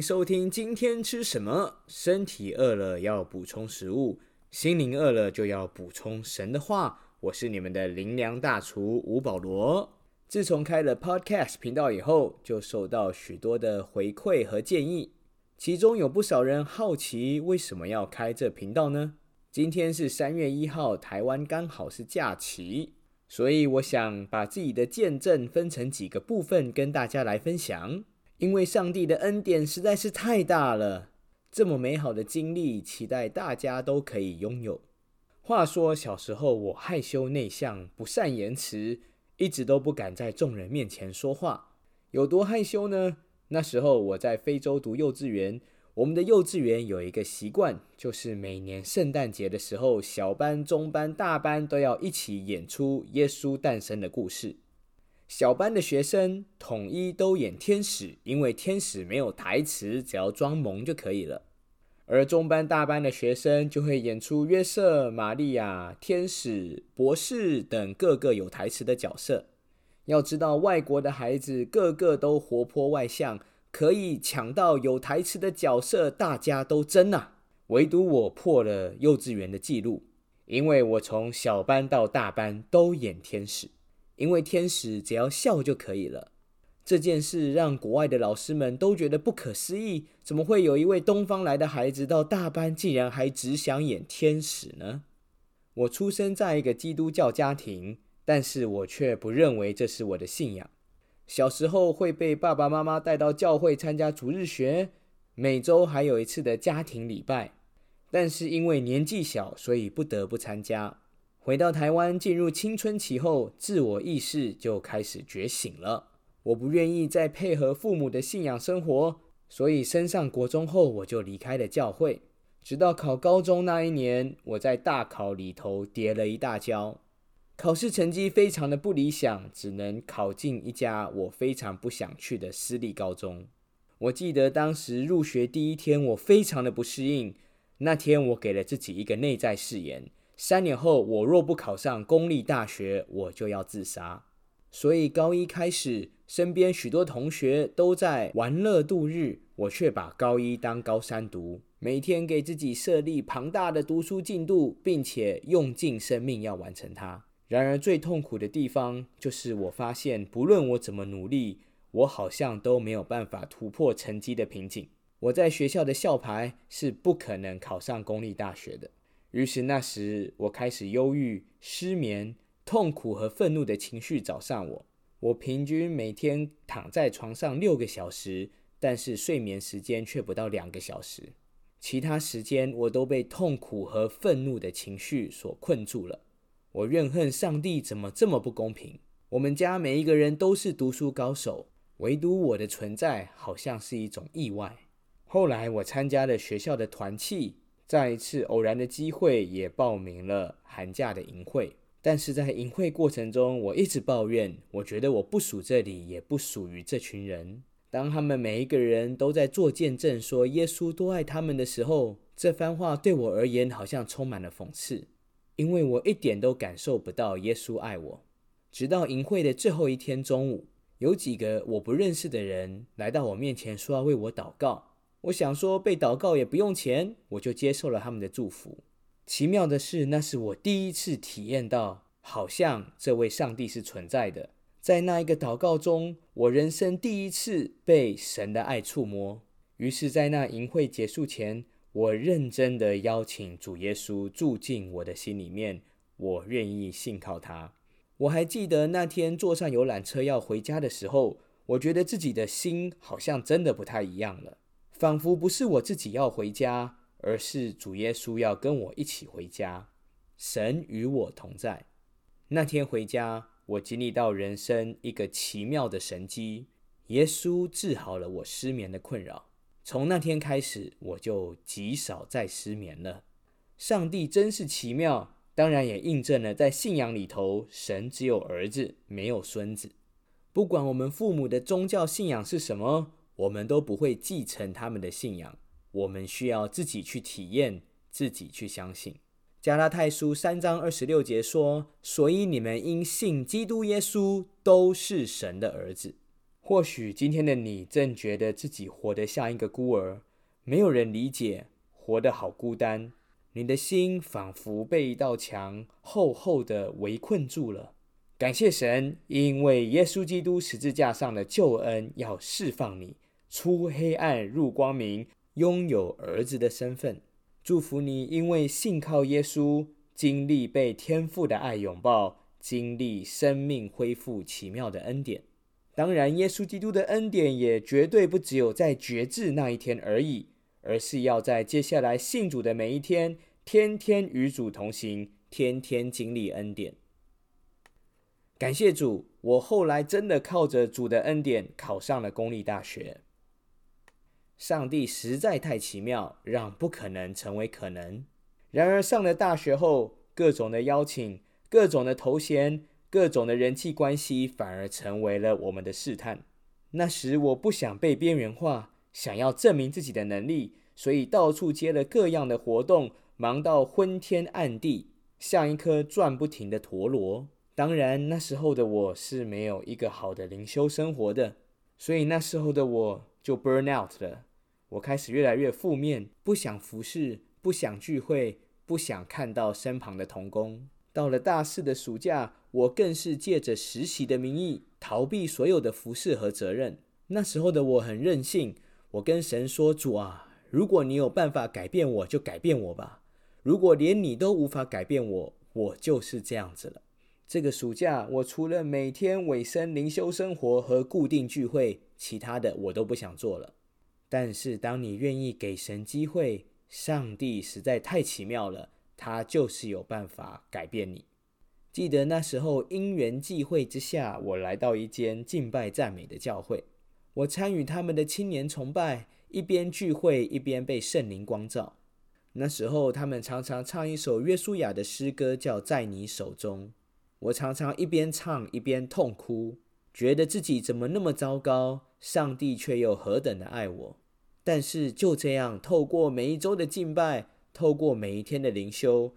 收听今天吃什么。身体饿了要补充食物，心灵饿了就要补充神的话。我是你们的灵粮大厨吴保罗。自从开了 Podcast 频道以后，就受到许多的回馈和建议，其中有不少人好奇为什么要开这频道呢？今天是三月一号，台湾刚好是假期，所以我想把自己的见证分成几个部分跟大家来分享。因为上帝的恩典实在是太大了，这么美好的经历，期待大家都可以拥有。话说小时候我害羞内向，不善言辞，一直都不敢在众人面前说话。有多害羞呢？那时候我在非洲读幼稚园。我们的幼稚园有一个习惯，就是每年圣诞节的时候，小班、中班、大班都要一起演出耶稣诞生的故事。小班的学生统一都演天使，因为天使没有台词，只要装萌就可以了。而中班、大班的学生就会演出约瑟、玛利亚、天使、博士等各个有台词的角色。要知道，外国的孩子个个都活泼外向。可以抢到有台词的角色，大家都争呐。唯独我破了幼稚园的记录，因为我从小班到大班都演天使，因为天使只要笑就可以了。这件事让国外的老师们都觉得不可思议：怎么会有一位东方来的孩子到大班，竟然还只想演天使呢？我出生在一个基督教家庭，但是我却不认为这是我的信仰。小时候会被爸爸妈妈带到教会参加主日学，每周还有一次的家庭礼拜，但是因为年纪小，所以不得不参加。回到台湾进入青春期后，自我意识就开始觉醒了。我不愿意再配合父母的信仰生活，所以升上国中后，我就离开了教会。直到考高中那一年，我在大考里头跌了一大跤。考试成绩非常的不理想，只能考进一家我非常不想去的私立高中。我记得当时入学第一天，我非常的不适应。那天我给了自己一个内在誓言：三年后我若不考上公立大学，我就要自杀。所以高一开始，身边许多同学都在玩乐度日，我却把高一当高三读，每天给自己设立庞大的读书进度，并且用尽生命要完成它。然而，最痛苦的地方就是我发现，不论我怎么努力，我好像都没有办法突破成绩的瓶颈。我在学校的校牌是不可能考上公立大学的。于是那时，我开始忧郁、失眠、痛苦和愤怒的情绪找上我。我平均每天躺在床上六个小时，但是睡眠时间却不到两个小时。其他时间，我都被痛苦和愤怒的情绪所困住了。我怨恨上帝怎么这么不公平。我们家每一个人都是读书高手，唯独我的存在好像是一种意外。后来我参加了学校的团契，在一次偶然的机会也报名了寒假的营会。但是在营会过程中，我一直抱怨，我觉得我不属这里，也不属于这群人。当他们每一个人都在做见证，说耶稣多爱他们的时候，这番话对我而言好像充满了讽刺。因为我一点都感受不到耶稣爱我，直到营会的最后一天中午，有几个我不认识的人来到我面前，说要为我祷告。我想说被祷告也不用钱，我就接受了他们的祝福。奇妙的是，那是我第一次体验到，好像这位上帝是存在的。在那一个祷告中，我人生第一次被神的爱触摸。于是，在那营会结束前。我认真的邀请主耶稣住进我的心里面，我愿意信靠他。我还记得那天坐上游览车要回家的时候，我觉得自己的心好像真的不太一样了，仿佛不是我自己要回家，而是主耶稣要跟我一起回家。神与我同在。那天回家，我经历到人生一个奇妙的神迹，耶稣治好了我失眠的困扰。从那天开始，我就极少再失眠了。上帝真是奇妙，当然也印证了在信仰里头，神只有儿子，没有孙子。不管我们父母的宗教信仰是什么，我们都不会继承他们的信仰。我们需要自己去体验，自己去相信。加拉太书三章二十六节说：“所以你们因信基督耶稣，都是神的儿子。”或许今天的你正觉得自己活得像一个孤儿，没有人理解，活得好孤单。你的心仿佛被一道墙厚厚的围困住了。感谢神，因为耶稣基督十字架上的救恩要释放你出黑暗入光明，拥有儿子的身份。祝福你，因为信靠耶稣，经历被天父的爱拥抱，经历生命恢复奇妙的恩典。当然，耶稣基督的恩典也绝对不只有在绝志那一天而已，而是要在接下来信主的每一天，天天与主同行，天天经历恩典。感谢主，我后来真的靠着主的恩典考上了公立大学。上帝实在太奇妙，让不可能成为可能。然而上了大学后，各种的邀请、各种的头衔、各种的人际关系，反而成为了我们的试探。那时我不想被边缘化，想要证明自己的能力，所以到处接了各样的活动，忙到昏天暗地，像一颗转不停的陀螺。当然，那时候的我是没有一个好的灵修生活的，所以那时候的我就 burn out 了。我开始越来越负面，不想服侍，不想聚会，不想看到身旁的童工。到了大四的暑假，我更是借着实习的名义逃避所有的服侍和责任。那时候的我很任性，我跟神说：“主啊，如果你有办法改变我，就改变我吧。如果连你都无法改变我，我就是这样子了。”这个暑假，我除了每天尾声灵修生活和固定聚会，其他的我都不想做了。但是，当你愿意给神机会，上帝实在太奇妙了，他就是有办法改变你。记得那时候因缘际会之下，我来到一间敬拜赞美的教会，我参与他们的青年崇拜，一边聚会一边被圣灵光照。那时候他们常常唱一首约书亚的诗歌，叫《在你手中》。我常常一边唱一边痛哭，觉得自己怎么那么糟糕，上帝却又何等的爱我。但是就这样，透过每一周的敬拜，透过每一天的灵修，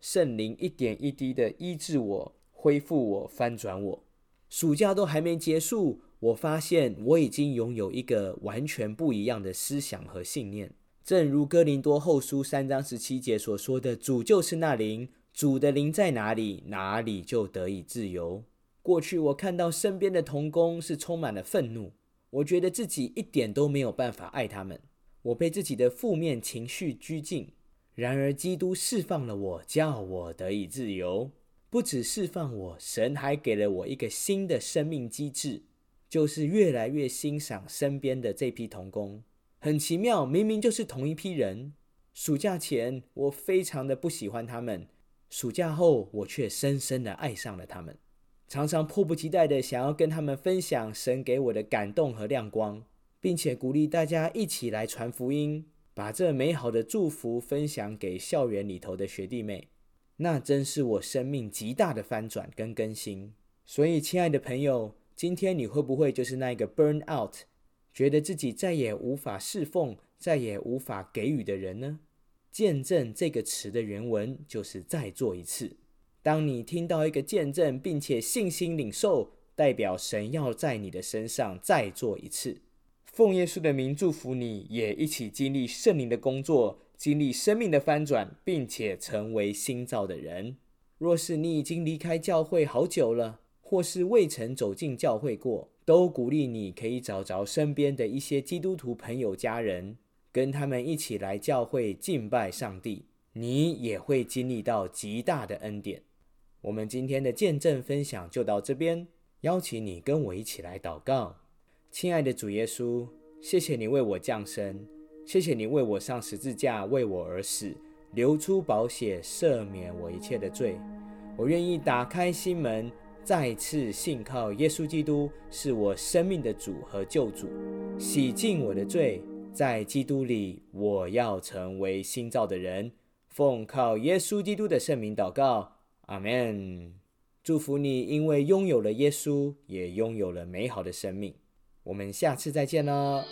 圣灵一点一滴的医治我、恢复我、翻转我。暑假都还没结束，我发现我已经拥有一个完全不一样的思想和信念。正如哥林多后书三章十七节所说的：“主就是那灵。”主的灵在哪里，哪里就得以自由。过去我看到身边的童工是充满了愤怒，我觉得自己一点都没有办法爱他们，我被自己的负面情绪拘禁。然而基督释放了我，叫我得以自由。不止释放我，神还给了我一个新的生命机制，就是越来越欣赏身边的这批童工。很奇妙，明明就是同一批人。暑假前我非常的不喜欢他们。暑假后，我却深深的爱上了他们，常常迫不及待的想要跟他们分享神给我的感动和亮光，并且鼓励大家一起来传福音，把这美好的祝福分享给校园里头的学弟妹。那真是我生命极大的翻转跟更新。所以，亲爱的朋友，今天你会不会就是那个 burn out，觉得自己再也无法侍奉、再也无法给予的人呢？见证这个词的原文就是再做一次。当你听到一个见证，并且信心领受，代表神要在你的身上再做一次。奉耶稣的名祝福你，也一起经历圣灵的工作，经历生命的翻转，并且成为新造的人。若是你已经离开教会好久了，或是未曾走进教会过，都鼓励你可以找着身边的一些基督徒朋友、家人。跟他们一起来教会敬拜上帝，你也会经历到极大的恩典。我们今天的见证分享就到这边，邀请你跟我一起来祷告。亲爱的主耶稣，谢谢你为我降生，谢谢你为我上十字架，为我而死，流出宝血赦免我一切的罪。我愿意打开心门，再次信靠耶稣基督，是我生命的主和救主，洗净我的罪。在基督里，我要成为新造的人。奉靠耶稣基督的圣名祷告，阿门。祝福你，因为拥有了耶稣，也拥有了美好的生命。我们下次再见喽。